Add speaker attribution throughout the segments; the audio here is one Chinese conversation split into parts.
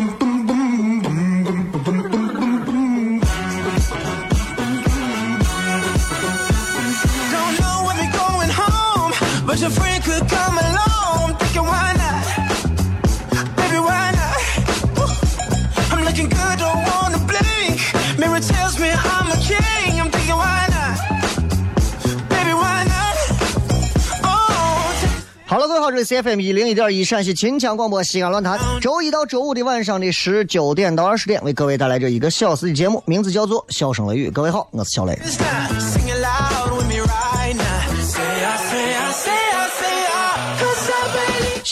Speaker 1: friend could come along. Thinking why not? Baby, why not? I'm looking good, don't wanna blink. Mirror tells me I'm a king. I'm thinking why not? Baby, why not? Oh.
Speaker 2: 好了，各位好，这里是 FM 一零一点一陕西秦腔广播西安论坛，周一到周五的晚上的十九点到二十点，为各位带来这一个小时的节目，名字叫做《笑声雷雨》。各位好，我是小雷。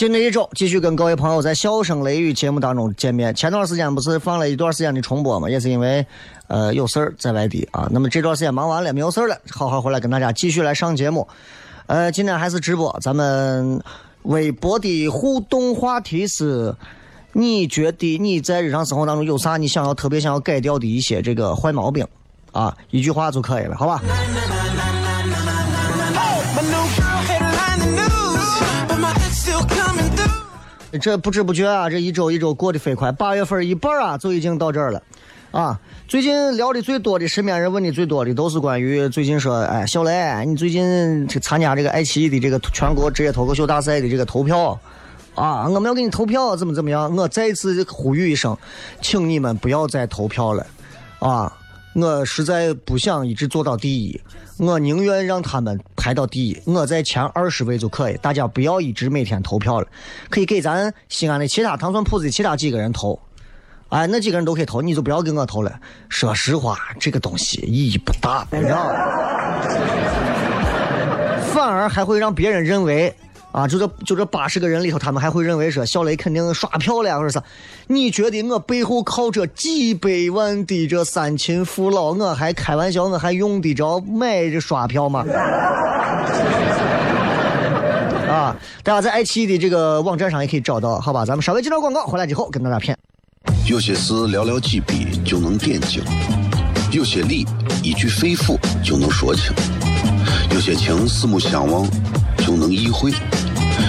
Speaker 2: 新的一周继续跟各位朋友在《笑声雷雨》节目当中见面。前段时间不是放了一段时间的重播嘛，也是因为呃有事儿在外地啊。那么这段时间忙完了，没有事儿了，好好回来跟大家继续来上节目。呃，今天还是直播，咱们微博的互动话题是：你觉得你在日常生活当中有啥你想要特别想要改掉的一些这个坏毛病啊？一句话就可以了，好吧？这不知不觉啊，这一周一周过得飞快，八月份一半啊就已经到这儿了，啊！最近聊的最多的，身边人问的最多的都是关于最近说，哎，小雷，你最近去参加这个爱奇艺的这个全国职业脱口秀大赛的这个投票，啊，我们要给你投票，怎么怎么样？我再一次呼吁一声，请你们不要再投票了，啊！我实在不想一直做到第一，我宁愿让他们排到第一，我在前二十位就可以。大家不要一。直每天投票了，可以给咱西安的其他糖蒜铺子的其他几个人投，哎，那几个人都可以投，你就不要给我投了。说实话，这个东西意义不大，你知道吗？反而还会让别人认为。啊，就这就这八十个人里头，他们还会认为说小雷肯定刷票了，或者啥？你觉得我背后靠着几百万的这三秦父老，我还开玩笑，我还用得着买这刷票吗？啊，大家在爱奇艺的这个网站上也可以找到，好吧？咱们稍微接段广告，回来之后跟大家谝。
Speaker 3: 有些事寥寥几笔就能点睛，有些理一句肺腑就能说清，有些情四目相望就能意会，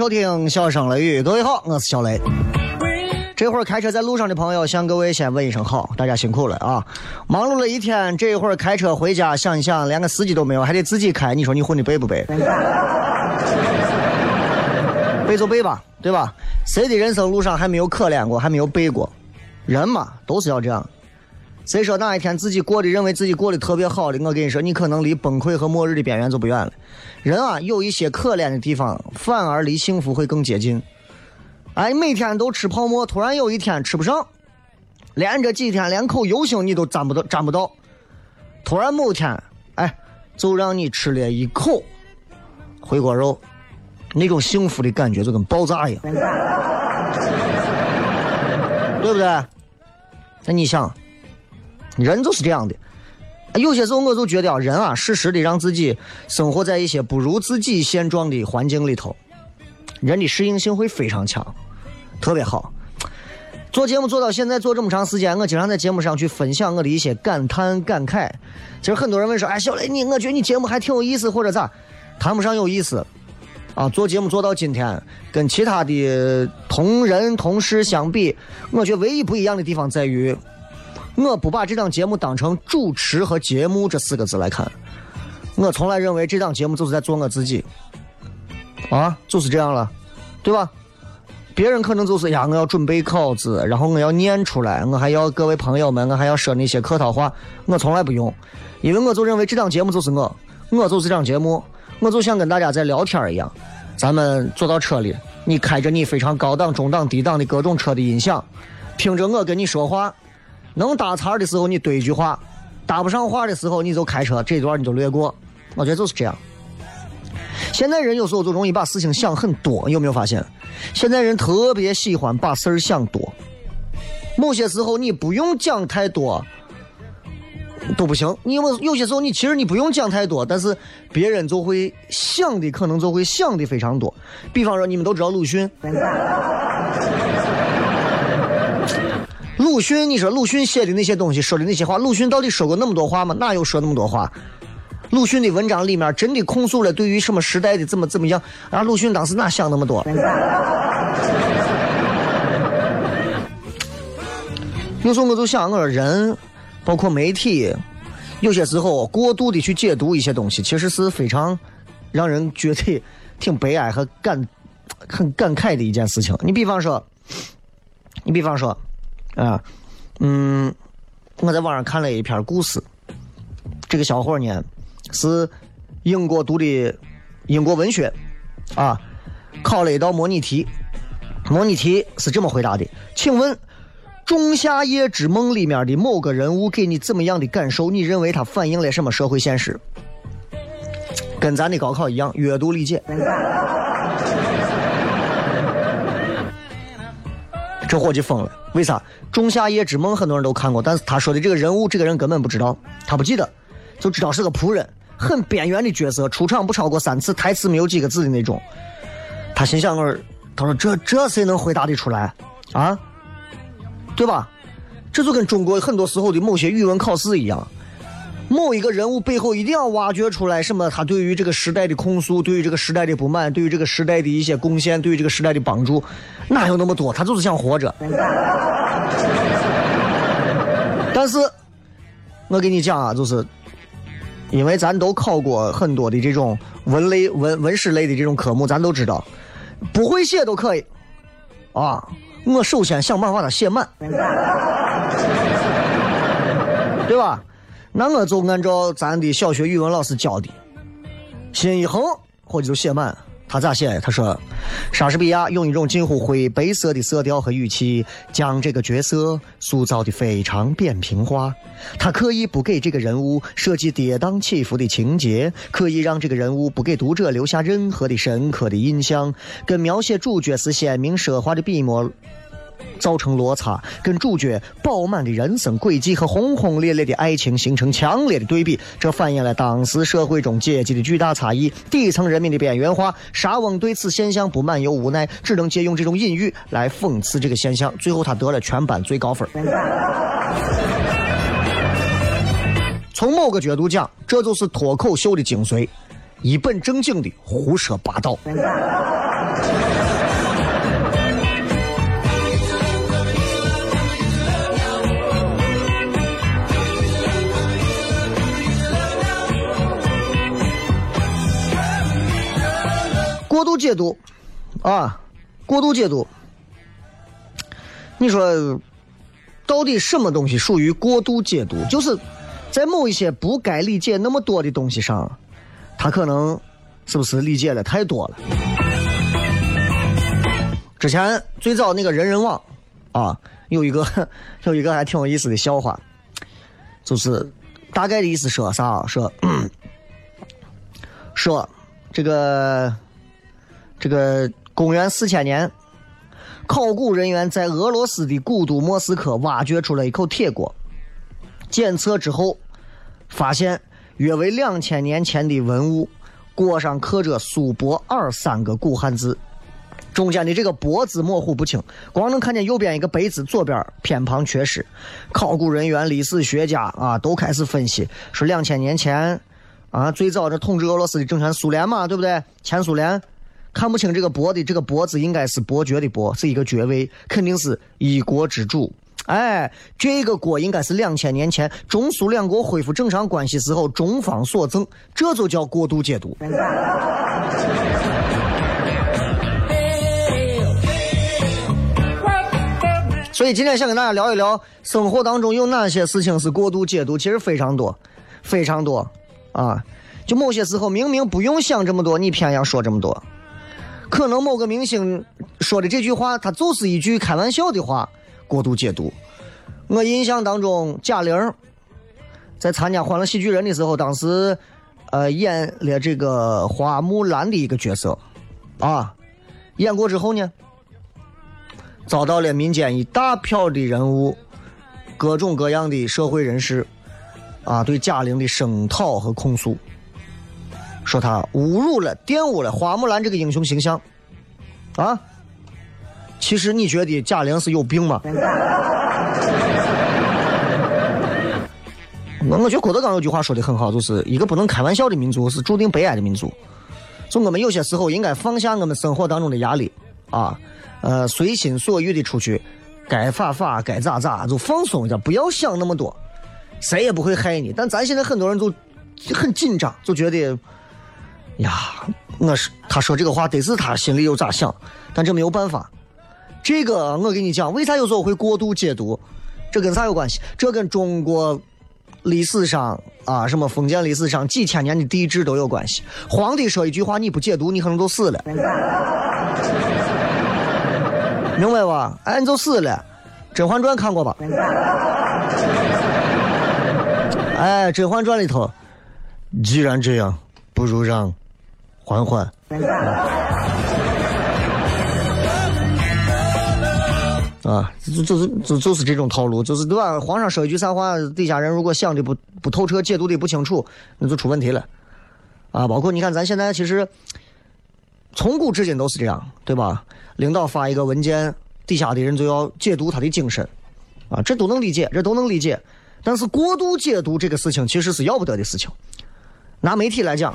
Speaker 2: 收听《笑声雷雨》，各位好，我是小雷。这会儿开车在路上的朋友，向各位先问一声好，大家辛苦了啊！忙碌了一天，这会儿开车回家，想一想，连个司机都没有，还得自己开，你说你混的背不背？背就背吧，对吧？谁的人生路上还没有可怜过，还没有背过？人嘛，都是要这样。谁说哪一天自己过的认为自己过得特别好的？我跟你说，你可能离崩溃和末日的边缘就不远了。人啊，有一些可怜的地方，反而离幸福会更接近。哎，每天都吃泡馍，突然有一天吃不上，连这几天连口油星你都沾不到，沾不到。突然某天，哎，就让你吃了一口回锅肉，那种幸福的感觉就跟爆炸一样，对不对？那你想，人就是这样的。有些时候我就觉得，人啊，适时的让自己生活在一些不如自己现状的环境里头，人的适应性会非常强，特别好。做节目做到现在做这么长时间，我经常在节目上去分享我的一些感叹感慨。其实很多人问说：“哎，小雷你，我觉得你节目还挺有意思，或者咋？”谈不上有意思啊。做节目做到今天，跟其他的同人同事相比，我觉得唯一不一样的地方在于，我不把这档节目当成主持和节目这四个字来看。我从来认为这档节目就是在做我自己，啊，就是这样了，对吧？别人可能就是呀，我要准备稿子，然后我要念出来，我还要各位朋友们，我还要说那些客套话，我从来不用，因为我就认为这档节目就是我，我就是这档节目，我就像跟大家在聊天一样，咱们坐到车里，你开着你非常高档、中档、低档的各种车的音响，听着我跟你说话，能搭茬的时候你对一句话，搭不上话的时候你就开车这段你就略过，我觉得就是这样。现在人有时候就容易把事情想很多，有没有发现？现在人特别喜欢把事儿想多。某些时候你不用讲太多都不行，你有有些时候你其实你不用讲太多，但是别人就会想的可能就会想的非常多。比方说你们都知道鲁迅，鲁迅，你说鲁迅写的那些东西，说的那些话，鲁迅到底说过那么多话吗？哪有说那么多话？鲁迅的文章里面真的控诉了对于什么时代的怎么怎么样？然后鲁迅当时哪想那么多？有时候我就想，我说人，包括媒体，有些时候过度的去解读一些东西，其实是非常让人觉得挺悲哀和感很感慨的一件事情。你比方说，你比方说，啊，嗯，我在网上看了一篇故事，这个小伙呢。是英国读的英国文学，啊，考了一道模拟题，模拟题是这么回答的：请问《仲夏夜之梦》里面的某个人物给你怎么样的感受？你认为他反映了什么社会现实？跟咱的高考一样，阅读理解。这伙计疯了，为啥？《仲夏夜之梦》很多人都看过，但是他说的这个人物，这个人根本不知道，他不记得，就知道是个仆人。很边缘的角色，出场不超过三次，台词没有几个字的那种。他心想：“我，他说这这谁能回答得出来啊？对吧？这就跟中国很多时候的某些语文考试一样，某一个人物背后一定要挖掘出来什么他对于这个时代的控诉，对于这个时代的不满，对于这个时代的一些贡献，对于这个时代的帮助，哪有那么多？他就是想活着。但是，我跟你讲啊，就是。因为咱都考过很多的这种文类、文文史类的这种科目，咱都知道，不会写都可以，啊，我首先想办法把它写满，对吧？那我就按照咱的小学语文老师教的，心一横，或者就写满。他咋写？他说，莎士比亚用一种近乎灰白色的色调和语气，将这个角色塑造的非常扁平化。他刻意不给这个人物设计跌宕起伏的情节，可以让这个人物不给读者留下任何的深刻的印象，跟描写主角时鲜明奢华的笔墨。造成落差，跟主角饱满的人生轨迹和轰轰烈烈的爱情形成强烈的对比，这反映了当时社会中阶级的巨大差异，底层人民的边缘化。沙翁对此现象不满又无奈，只能借用这种隐喻来讽刺这个现象。最后，他得了全班最高分。从某个角度讲，这就是脱口秀的精髓，一本正经的胡说八道。过度解读，啊，过度解读。你说，到底什么东西属于过度解读？就是在某一些不该理解那么多的东西上，他可能是不是理解的太多了？之前最早那个人人网啊，有一个 有一个还挺有意思的笑话，就是大概的意思说啥？说 说这个。这个公元四千年，考古人员在俄罗斯的古都莫斯科挖掘出了一口铁锅，检测之后发现约为两千年前的文物，锅上刻着“苏泊尔”三个古汉字，中间的这个“泊”字模糊不清，光能看见右边一个“碑”字，左边偏旁缺失。考古人员、历史学家啊，都开始分析，说两千年前啊，最早这统治俄罗斯的政权苏联嘛，对不对？前苏联。看不清这个“伯”的这个“伯”字，应该是伯爵的“伯”，是一个爵位，肯定是一国之主。哎，这个锅应该是两千年前中苏两国恢复正常关系时候中方所赠，这就叫过度解读。所以今天想跟大家聊一聊，生活当中有哪些事情是过度解读？其实非常多，非常多啊！就某些时候明明不用想这么多，你偏要说这么多。可能某个明星说的这句话，他就是一句开玩笑的话，过度解读。我印象当中，贾玲在参加《欢乐喜剧人》的时候，当时呃演了这个花木兰的一个角色，啊，演过之后呢，遭到了民间一大票的人物，各种各样的社会人士啊，对贾玲的声讨和控诉。说他侮辱了、玷污了花木兰这个英雄形象，啊！其实你觉得贾玲是有病吗？我我觉得郭德纲有句话说的很好，就是一个不能开玩笑的民族是注定悲哀的民族。就我们有些时候应该放下我们生活当中的压力啊，呃，随心所欲的出去，该法法，该咋咋，就放松一下，不要想那么多，谁也不会害你。但咱现在很多人都很紧张，就觉得。呀，我是他说这个话得是他心里又咋想，但这没有办法。这个我跟你讲，为啥有时候会过度解读？这跟啥有关系？这跟中国历史上啊，什么封建历史上几千年的帝制都有关系。皇帝说一句话你不解读，你可能就死了，明白吧？哎，你就死了。《甄嬛传》看过吧？哎，《甄嬛传》里头，既然这样，不如让。缓缓。啊，就就是就就是这种套路，就是对吧？皇上说一句啥话，底下人如果想的不不透彻，解读的不清楚，那就出问题了。啊，包括你看，咱现在其实从古至今都是这样，对吧？领导发一个文件，底下的人就要解读他的精神，啊，这都能理解，这都能理解。但是过度解读这个事情，其实是要不得的事情。拿媒体来讲，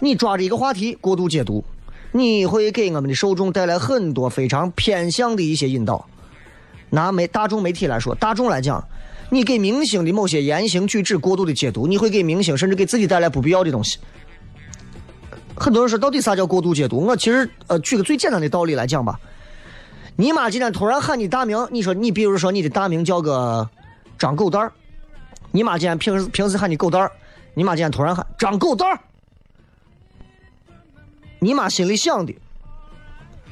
Speaker 2: 你抓着一个话题过度解读，你会给我们的受众带来很多非常偏向的一些引导。拿媒大众媒体来说，大众来讲，你给明星的某些言行举止过度的解读，你会给明星甚至给自己带来不必要的东西。很多人说，到底啥叫过度解读？我其实呃，举个最简单的道理来讲吧。你妈今天突然喊你大名，你说你比如说你的大名叫个张狗蛋儿，你妈今天平时平时喊你狗蛋儿。你妈今天突然喊张狗蛋儿，你妈心里想的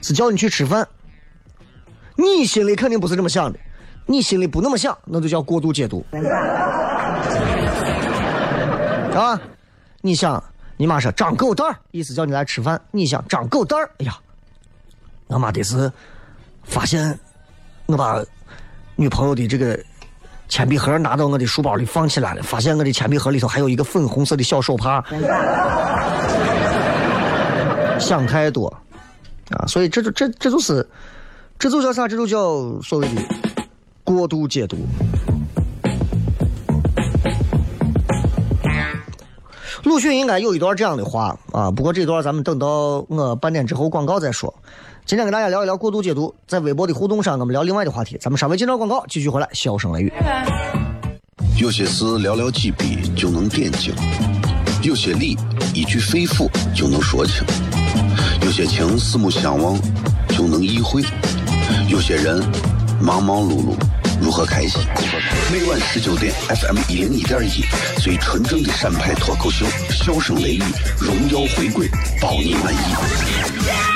Speaker 2: 是叫你去吃饭，你心里肯定不是这么想的，你心里不那么想，那就叫过度解读，啊？你想，你妈说张狗蛋儿，意思叫你来吃饭，你想张狗蛋儿，哎呀，我妈得是发现我把女朋友的这个。铅笔盒拿到我的书包里放起来了，发现我的铅笔盒里头还有一个粉红色的小手帕。想太多啊！所以这就这这就是，这就叫啥？这就叫所谓的过度解读。鲁迅应该有一段这样的话啊，不过这段咱们等到我半点之后广告再说。今天跟大家聊一聊过度解读，在微博的互动上，我们聊另外的话题。咱们稍微进段广告，继续回来，笑声雷雨。
Speaker 3: 有些事寥寥几笔就能点睛，有些理一句肺腑就能说清，有些情四目相望就能意会，有些人忙忙碌碌如何开心？每晚十九点，FM 一零一点一，最纯正的陕派脱口秀，笑声雷雨，荣耀回归，包你满意。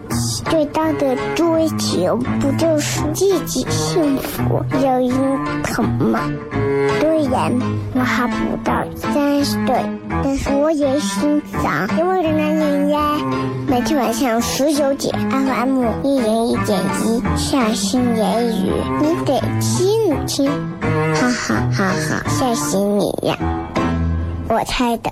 Speaker 4: 最大的追求不就是自己幸福、有人疼吗？虽然我还不到三十岁，但是我也心脏因为的男人呀。每天晚上十九点，FM 一人一点一，下心言语，你得听一听，哈哈哈哈，吓死你呀！我猜的。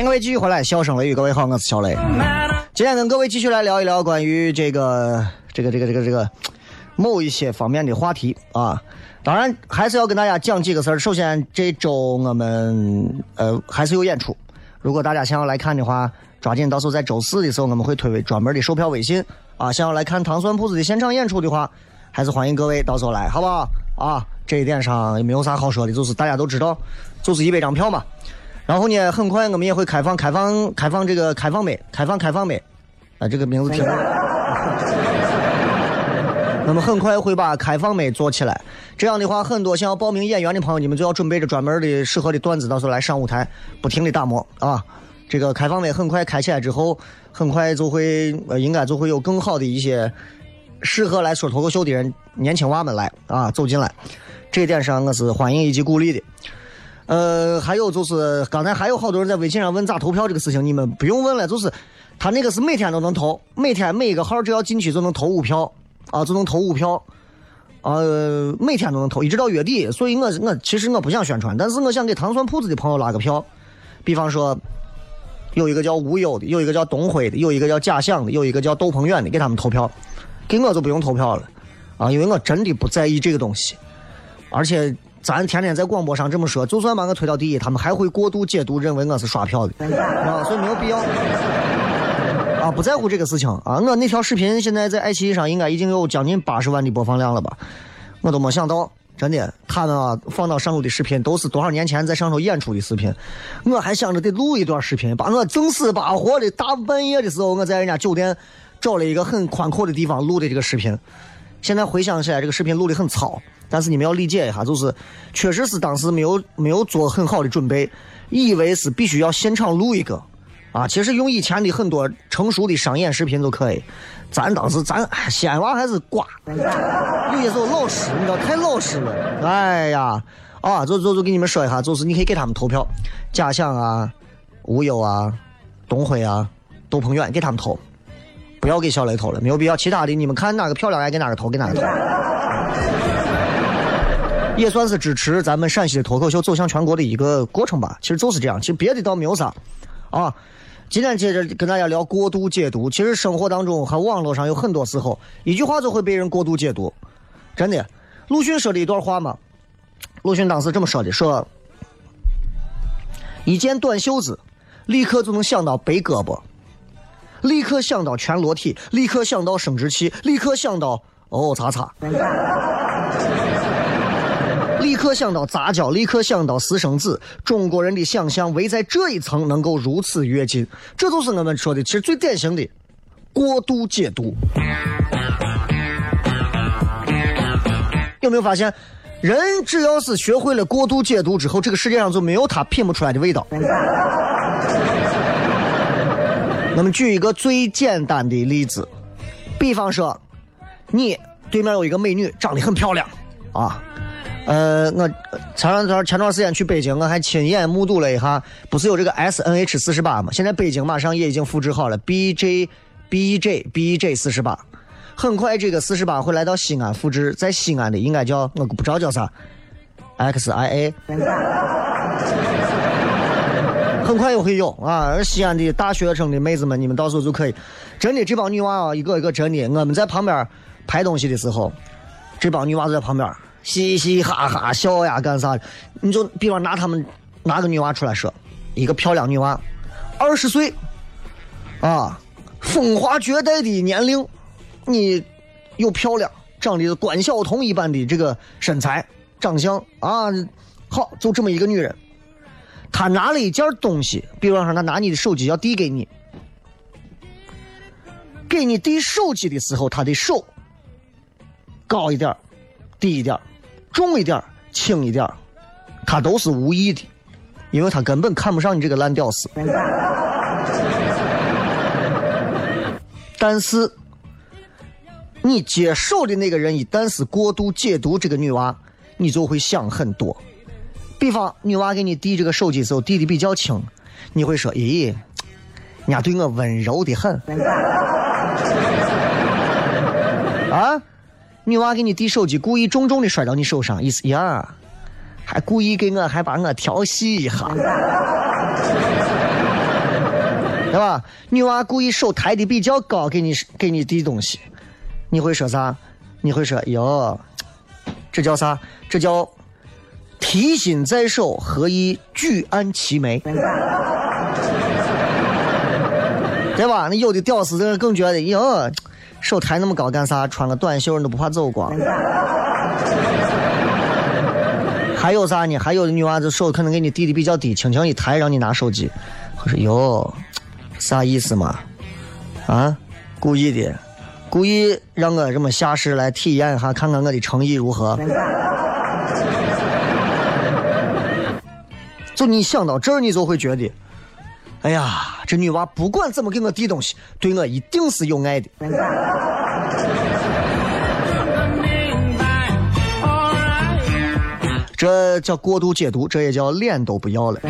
Speaker 2: 迎各位继续回来，笑声雷雨，各位好，我是小雷。今天跟各位继续来聊一聊关于这个这个这个这个这个某一些方面的话题啊。当然还是要跟大家讲几个事儿。首先这周我们呃还是有演出，如果大家想要来看的话，抓紧到时候在周四的时候我们会推为专门的售票微信啊。想要来看糖蒜铺子的现场演出的话，还是欢迎各位到时候来，好不好？啊，这一点上也没有啥好说的，就是大家都知道，就是一百张票嘛。然后呢，很快我们也会开放开放开放这个开放美，开放开放美，啊，这个名字挺。那么很快会把开放美做起来。这样的话，很多想要报名演员的朋友，你们就要准备着专门的适合的段子，到时候来上舞台，不停的打磨啊。这个开放美很快开起来之后，很快就会呃，应该就会有更好的一些适合来说脱口秀的人，年轻娃们来啊走进来。这一点上我是欢迎以及鼓励的。呃，还有就是刚才还有好多人在微信上问咋投票这个事情，你们不用问了，就是他那个是每天都能投，每天每一个号只要进去就能投五票。啊，就能投五票，呃，每天都能投，一直到月底。所以我我其实我不想宣传，但是我想给糖蒜铺子的朋友拉个票，比方说有一个叫无忧的，有一个叫东辉的，有一个叫假想的，有一个叫窦鹏远的，给他们投票，给我就不用投票了啊，因为我真的不在意这个东西，而且。咱天天在广播上这么说，就算把我推到第一，他们还会过度解读，认为我是刷票的，啊，所以没有必要。啊，不在乎这个事情啊！我那条视频现在在爱奇艺上应该已经有将近八十万的播放量了吧？我都没想到，真的，他们啊放到上头的视频都是多少年前在上头演出的视频。我还想着得录一段视频，把我整死八活的大半夜的时候，我在人家酒店找了一个很宽阔的地方录的这个视频。现在回想起来，这个视频录的很糙。但是你们要理解一下，就是确实是当时没有没有做很好的准备，以为是必须要现场录一个，啊，其实用以前的很多成熟的商演视频就可以。咱当时咱西安娃还是瓜，有些时候老实，你知道太老实了。哎呀，啊，就就就给你们说一下，就是你可以给他们投票，假想啊、无忧啊、东辉啊、窦鹏远给他们投，不要给小雷投了，没有必要。其他的你们看哪个漂亮，爱给哪个投，给哪个投。也算是支持咱们陕西的脱口秀走向全国的一个过程吧。其实就是这样，其实别的倒没有啥。啊，今天接着跟大家聊过度解读。其实生活当中和网络上有很多时候，一句话就会被人过度解读。真的，鲁迅说的一段话嘛，鲁迅当时这么说的：说一件短袖子，立刻就能想到背胳膊，立刻想到全裸体，立刻想到生殖器，立刻想到哦擦擦。立刻想到杂交，立刻想到私生子。中国人的想象围在这一层能够如此跃进，这就是我们说的，其实最典型的过度解读。有没有发现，人只要是学会了过度解读之后，这个世界上就没有他品不出来的味道。我们举一个最简单的例子，比方说，你对面有一个美女，长得很漂亮，啊，呃，我前两段前段时间去北京，我还亲眼目睹了一下，不是有这个 S N H 四十八吗？现在北京马上也已经复制好了 B J B J B J 四十八，很快这个四十八会来到西安复制，在西安的应该叫我不知道叫啥 X I A。很快也会有啊！而西安的大学生的妹子们，你们到时候就可以，真的这帮女娃啊，一个一个真的，我们在旁边拍东西的时候，这帮女娃子在旁边嘻嘻哈哈笑呀，干啥？你就比方拿他们拿个女娃出来说，一个漂亮女娃，二十岁，啊，风华绝代的年龄，你又漂亮，长得关晓彤一般的这个身材长相啊，好，就这么一个女人。她拿了一件东西，比方说她拿你的手机要递给你，给你递手机的时候，他的手高一点低一点重一点轻一点他都是无意的，因为他根本看不上你这个烂屌丝。但是，你接手的那个人一旦是过度解读这个女娃，你就会想很多。比方女娃给你递这个手机时候递的比较轻，你会说：“咦，人家对我温柔的很。”啊，女娃给你递手机，故意重重的摔到你手上，意思呀，还故意给我还把我调戏一下，对吧？女娃故意手抬的比较高，给你给你递东西，你会说啥？你会说：“哟，这叫啥？这叫。”提心在手，何以举案齐眉？对吧？那有的屌丝更觉得，哟，手抬那么高干啥？穿个短袖你都不怕走光？还有啥呢？还有的女娃子手可能给你递的比较低，轻轻一抬让你拿手机。我说哟，啥意思嘛？啊，故意的，故意让我这么下士来体验一下，看看我的诚意如何。就你想到这儿，你就会觉得，哎呀，这女娃不管怎么给我递东西，对我一定是有爱的。这叫过度解读，这也叫脸都不要了。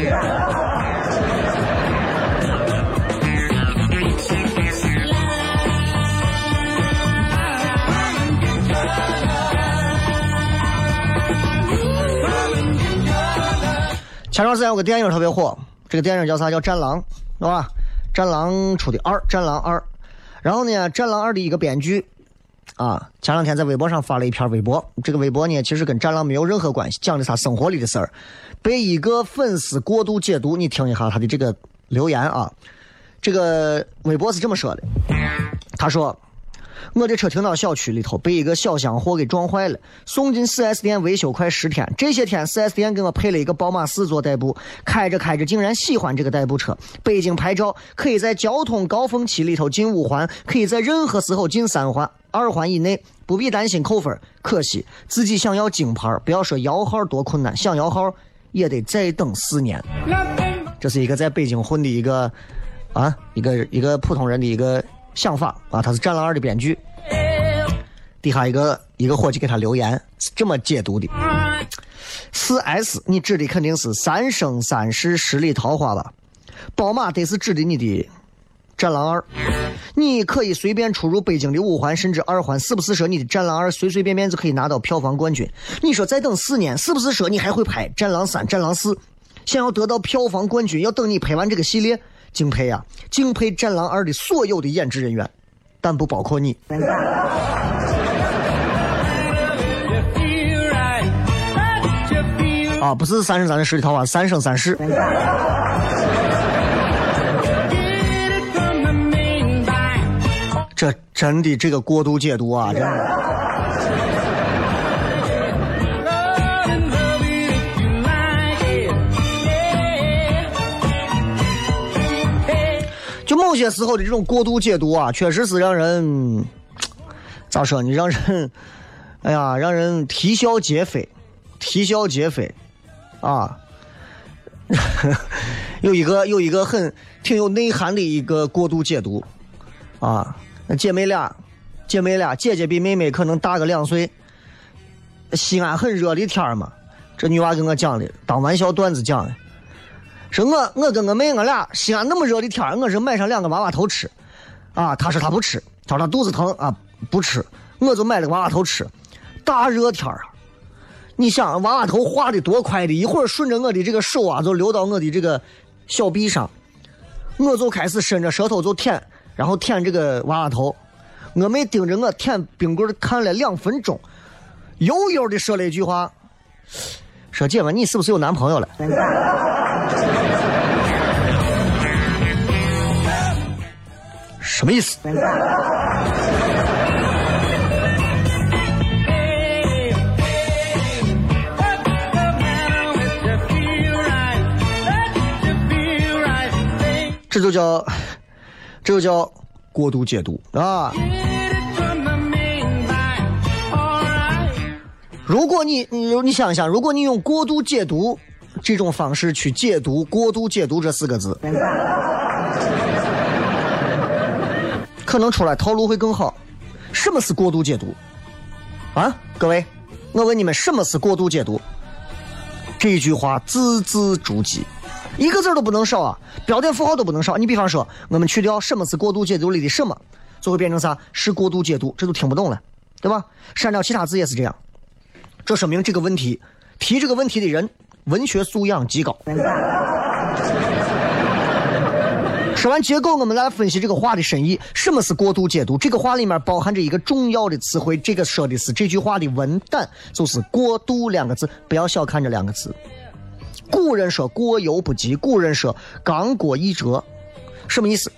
Speaker 2: 前段时间有个电影特别火，这个电影叫啥？叫《战狼》，是吧？战狼出的二，《战狼二》。然后呢，《战狼二》的一个编剧啊，前两天在微博上发了一篇微博。这个微博呢，其实跟《战狼》没有任何关系，讲的他生活里的事儿，被一个粉丝过度解读。你听一下他的这个留言啊，这个微博是这么说的，他说。我的车停到小区里头，被一个小箱货给撞坏了，送进 4S 店维修快十天。这些天 4S 店给我配了一个宝马四座代步，开着开着竟然喜欢这个代步车。北京牌照可以在交通高峰期里头进五环，可以在任何时候进三环、二环以内，不必担心扣分。可惜自己想要京牌，不要说摇号多困难，想摇号也得再等四年。这是一个在北京混的一个啊，一个一个普通人的一个。想法啊，他是《战狼二》的编剧，底下一个一个伙计给他留言是，这么解读的：四 S，你指的肯定是三生三世十里桃花吧？宝马得是指的你的《战狼二》，你可以随便出入北京的五环甚至二环，是不是说你的《战狼二》随随便便就可以拿到票房冠军？你说再等四年，是不是说你还会拍《战狼三》《战狼四》？想要得到票房冠军，要等你拍完这个系列。敬佩呀，敬佩《战狼二》的所有的演职人员，但不包括你。啊，不是三生三世十里桃花，三生三世。这真的这个过度解读啊，真的。有些时候的这种过度解读啊，确实是让人 咋说呢？让人 哎呀，让人啼笑皆非，啼笑皆非啊！有一个有一个很挺有内涵的一个过度解读啊，姐妹俩，姐妹俩，姐姐比妹妹可能大个两岁。西安很热的天儿嘛，这女娃跟我讲的，当玩笑段子讲的，说我我跟我妹我俩西安那么热的天，我是买上两个娃娃头吃，啊，她说她不吃，她说她肚子疼啊不吃，我就买了个娃娃头吃，大热天啊，你想娃娃头化的多快的，一会儿顺着我的这个手啊就流到我的这个小臂上，我就开始伸着舌头就舔，然后舔这个娃娃头，我妹盯着我舔冰棍看了两分钟。悠悠的说了一句话：“说姐们，你是不是有男朋友了？” 什么意思？这就叫，这就叫过度解读啊！如果你你你想想，如果你用过度解读这种方式去解读“过度解读”这四个字，可能出来套路会更好。什么是过度解读？啊，各位，我问你们，什么是过度解读？这句话字字珠玑，一个字都不能少啊，标点符号都不能少。你比方说，我们去掉“什么是过度解读”里的“什么”，就会变成啥？是过度解读，这都听不懂了，对吧？删掉其他字也是这样。这说明这个问题提这个问题的人文学素养极高。说完结构，我们来分析这个话的深意。什么是过度解读？这个话里面包含着一个重要的词汇，这个说的是这句话的文胆，就是“过度”两个字。不要小看这两个字。古人说“过犹不及”，古人说“刚过一折”，什么意思？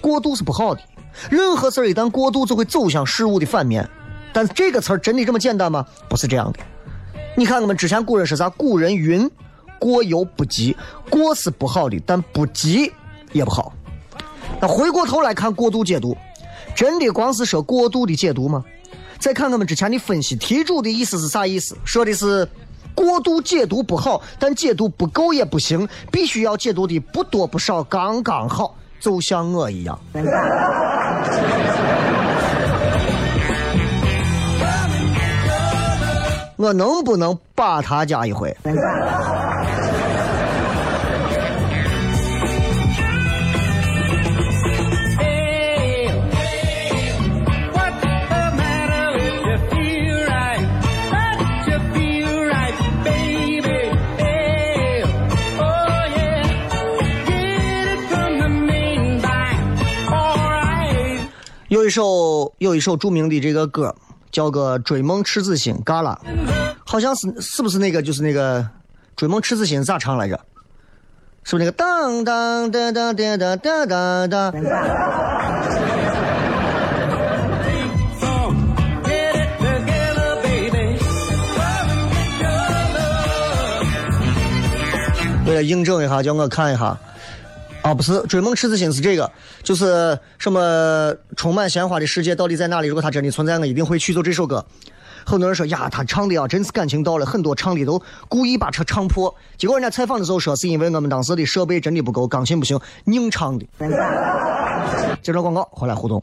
Speaker 2: 过度是不好的，任何事儿一旦过度，就会走向事物的反面。但是这个词儿真的这么简单吗？不是这样的。你看，我们之前古人说啥？古人云：“过犹不及。”过是不好的，但不及也不好。那回过头来看过度解读，真的光是说过度的解读吗？再看我们之前的分析，题主的意思是啥意思？说的是过度解读不好，但解读不够也不行，必须要解读的不多不少，刚刚好，就像我一样。我能不能把他加一回？有一首有一首著名的这个歌。叫个追梦赤子心，嘎啦，好像是是不是那个就是那个追梦赤子心咋唱来着？是不是那个当当当当当当当当？为了印证一下，叫我看一下。啊，不是追梦赤子心是这个，就是什么充满鲜花的世界到底在哪里？如果它真的存在，我一定会去做这首歌。很多人说呀，他唱的啊，真是感情到了，很多唱的都故意把车唱破。结果人家采访的时候说，是因为我们当时的设备真的不够，钢琴不行，硬唱的。接着广告，回来互动。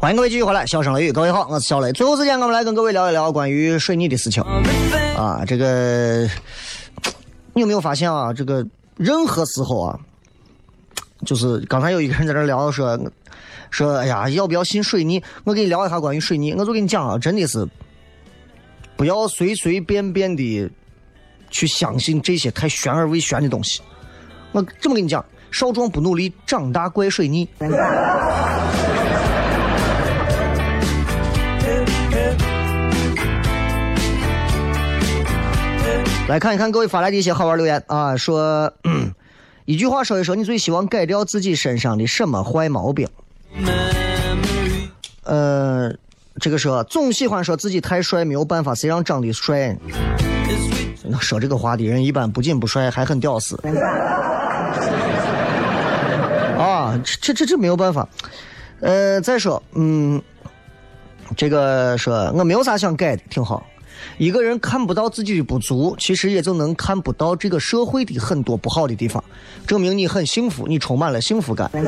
Speaker 2: 欢迎各位继续回来，笑声雷雨，各位好，我是小雷。最后时间，我们来跟各位聊一聊关于水泥的事情啊。这个你有没有发现啊？这个任何时候啊，就是刚才有一个人在这聊说说，哎呀，要不要信水泥？我给你聊一下关于水泥，我就跟你讲啊，真的是不要随随便便的去相信这些太玄而未玄的东西。我这么跟你讲，少壮不努力，长大怪水泥。来看一看各位发来的一些好玩留言啊，说 一句话说一说，你最希望改掉自己身上的什么坏毛病？呃，这个说总喜欢说自己太帅，没有办法，谁让长得帅？说这个话的人一般不仅不帅，还很屌丝。啊，这这这这没有办法。呃，再说，嗯，这个说我没有啥想改的，挺好。一个人看不到自己的不足，其实也就能看不到这个社会的很多不好的地方，证明你很幸福，你充满了幸福感，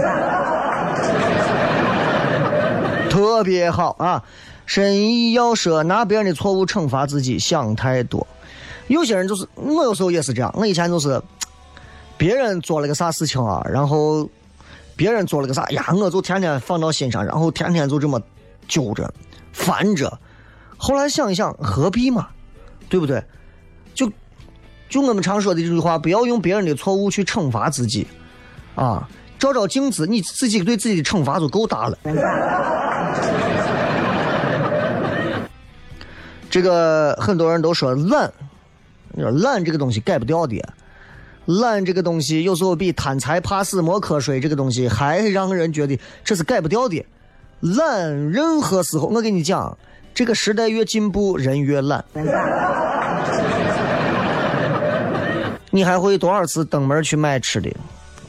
Speaker 2: 特别好啊！深意要说拿别人的错误惩罚自己，想太多。有些人就是我有时候也是这样，我以前就是别人做了个啥事情啊，然后别人做了个啥呀，我就天天放到心上，然后天天就这么揪着、烦着。后来想一想，何必嘛，对不对？就就我们常说的这句话，不要用别人的错误去惩罚自己，啊，照照镜子，你自己对自己的惩罚就够大了。这个很多人都说懒，你说懒这个东西改不掉的，懒这个东西有时候比贪财怕死没瞌睡这个东西还让人觉得这是改不掉的。懒，任何时候我跟你讲。这个时代越进步，人越懒。你还会多少次登门去买吃的？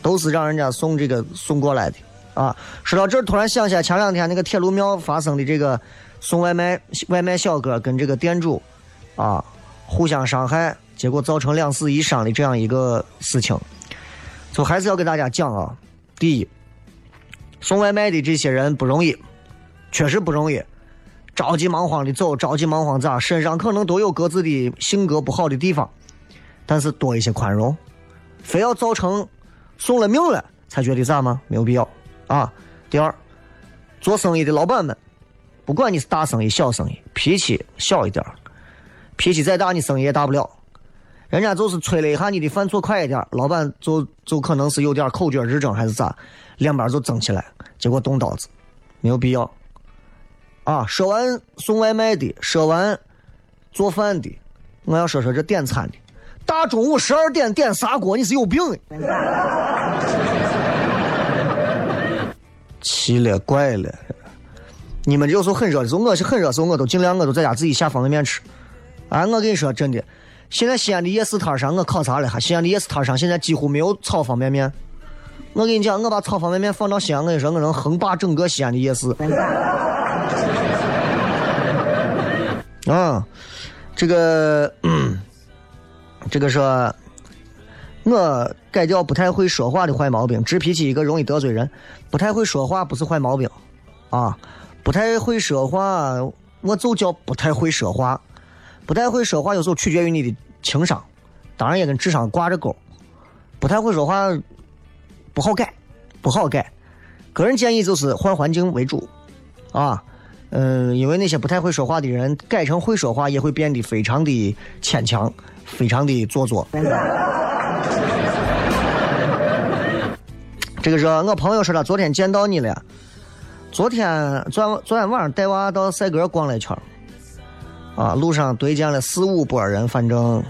Speaker 2: 都是让人家送这个送过来的啊！说到这儿，突然想起来前两天那个铁路庙发生的这个送外卖外卖小哥跟这个店主啊互相伤害，结果造成两死一伤的这样一个事情，就还是要给大家讲啊。第一，送外卖的这些人不容易，确实不容易。着急忙慌的走，着急忙慌咋？身上可能都有各自的性格不好的地方，但是多一些宽容，非要造成送了命了才觉得咋吗？没有必要啊。第二，做生意的老板们，不管你是大生意小生意，脾气小一点脾气再大，你生意也大不了。人家就是催了一下你的饭做快一点，老板就就可能是有点口角之争还是咋，两边就争起来，结果动刀子，没有必要。啊，说完送外卖的，说完做饭的，我要说说这点餐的。大中午十二点点砂锅，你是有病？奇了怪了！你们有时候很热的时候，我是很热的时候，我都尽量我都在家自己下方便面吃。啊，我跟你说真的，现在西安的夜市摊上，我考察了哈，西安的夜市摊上现在几乎没有炒方便面。我跟你讲，我把炒方便面放到西安，我跟你说，我能横霸整个西安的夜市。啊，这个，这个说，我改掉不太会说话的坏毛病，直脾气一个容易得罪人。不太会说话不是坏毛病，啊，不太会说话，我就叫不太会说话。不太会说话有时候取决于你的情商，当然也跟智商挂着钩。不太会说话不好改，不好改。个人建议就是换环境为主，啊。嗯，因为那些不太会说话的人，改成会说话也会变得非常的牵强，非常的做作。这个是我朋友说他昨天见到你了，昨天昨昨天晚上带娃到赛格逛了一圈，啊，路上对见了四五波人，反正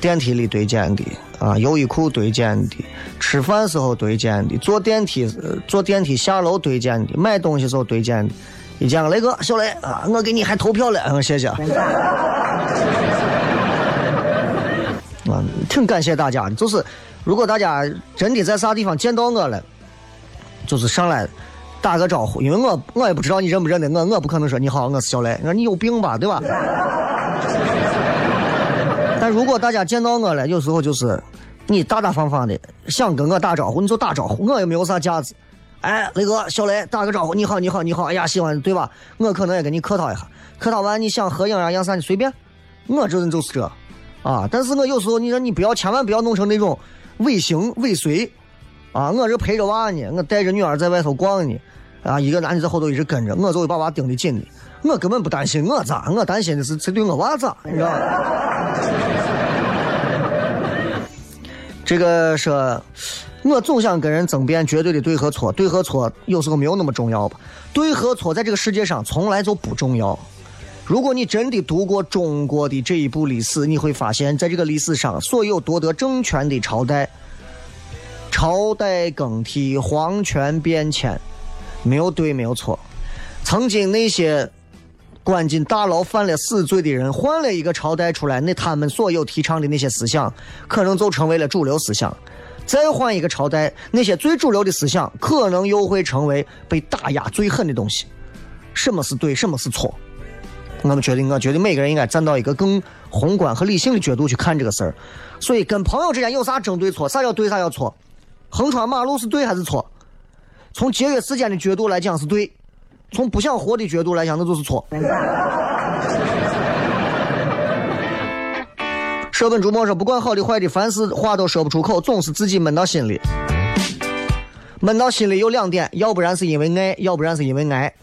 Speaker 2: 电梯里对见的，啊，优衣库对见的，吃饭时候对见的，坐电梯坐电梯下楼对见的，买东西时候对见的。一讲雷哥，小雷啊，我给你还投票了，嗯，谢谢。啊，挺感谢大家。就是如果大家真的在啥地方见到我了，就是上来打个招呼，因为我我也不知道你认不认得我，我不可能说你好，我是小雷。我你有病吧，对吧？但如果大家见到我了，有时候就是你大大方方的想跟我打招呼，你就打招呼，我也没有啥架子。哎，雷哥、小雷打个招呼，你好，你好，你好，哎呀，喜欢对吧？我可能也跟你客套一下，客套完你想合影啊，样啥你随便，我这人就是这，啊，但是我有时候你说你不要，千万不要弄成那种尾行尾随，啊，我这陪着娃呢，我带着女儿在外头逛呢，啊，一个男的在后头一直跟着，我就会把娃盯得紧的，我根本不担心我咋，我担心的是这对我娃咋，你知道吗？这个说，我总想跟人争辩绝对的对和错，对和错有时候没有那么重要吧？对和错在这个世界上从来就不重要。如果你真的读过中国的这一部历史，你会发现在这个历史上，所有夺得政权的朝代，朝代更替，皇权变迁，没有对，没有错。曾经那些关进大牢、犯了死罪的人，换了一个朝代出来，那他们所有提倡的那些思想，可能就成为了主流思想。再换一个朝代，那些最主流的思想，可能又会成为被打压最狠的东西。什么是对，什么是错？我们觉得，我觉得每个人应该站到一个更宏观和理性的角度去看这个事儿。所以，跟朋友之间有啥争对错？啥叫对，啥叫错？横穿马路是对还是错？从节约时间的角度来讲是对，从不想活的角度来讲那就是错。舍本逐末说，不管好的坏的，凡事话都说不出口，总是自己闷到心里。闷到心里有两点，要不然是因为爱，要不然是因为挨。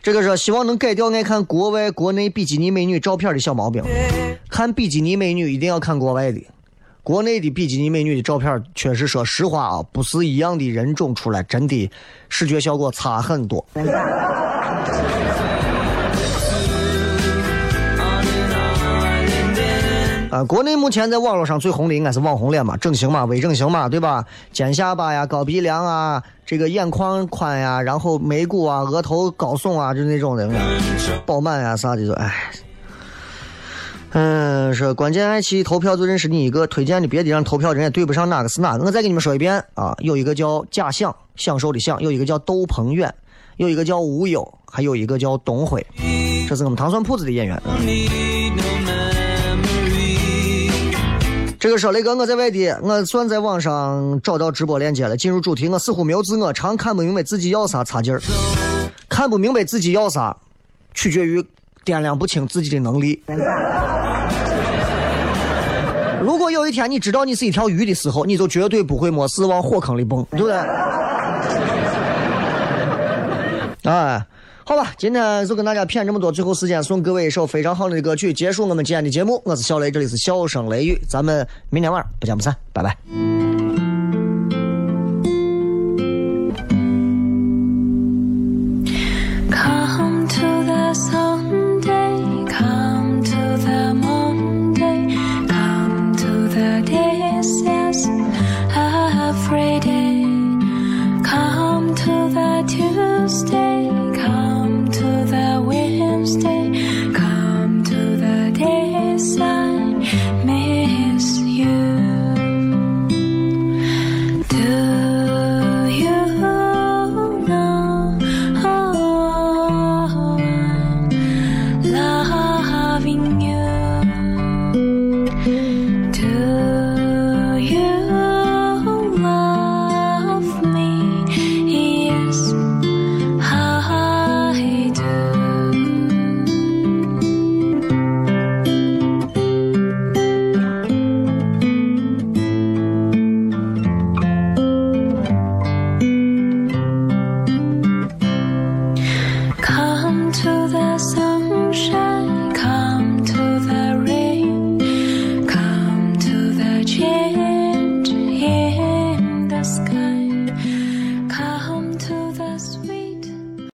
Speaker 2: 这个说希望能改掉爱看国外、国内比基尼美女照片的小毛病。看比基尼美女一定要看国外的，国内的比基尼美女的照片，确实说实话啊，不是一样的人种出来，真的视觉效果差很多。国内目前在网络上最红的应该是网红脸嘛，整形嘛，微整形嘛，对吧？尖下巴呀，高鼻梁啊，这个眼眶宽呀，然后眉骨啊，额头高耸啊，就那种的，饱满呀啥的，就哎。嗯，说关键爱奇艺投票就认识你一个，推荐的别的让投票人也对不上哪个是哪个。我再给你们说一遍啊，有一个叫假想，享受的享，有一个叫窦鹏远，有一个叫吴优，还有一个叫董辉，这是我们糖蒜铺子的演员。这个说雷哥，我在外地，我算在网上找到直播链接了。进入主题，我似乎没有自我，常看不明白自己要啥，差劲儿。看不明白自己要啥，取决于掂量不清自己的能力。如果有一天你知道你是一条鱼的时候，你就绝对不会没事往火坑里蹦，对不对？哎。好吧，今天就跟大家谝这么多，最后时间送各位一首非常好的歌曲，结束我们今天的节目。我是小雷，这里是笑声雷雨，咱们明天晚上不见不散，拜拜。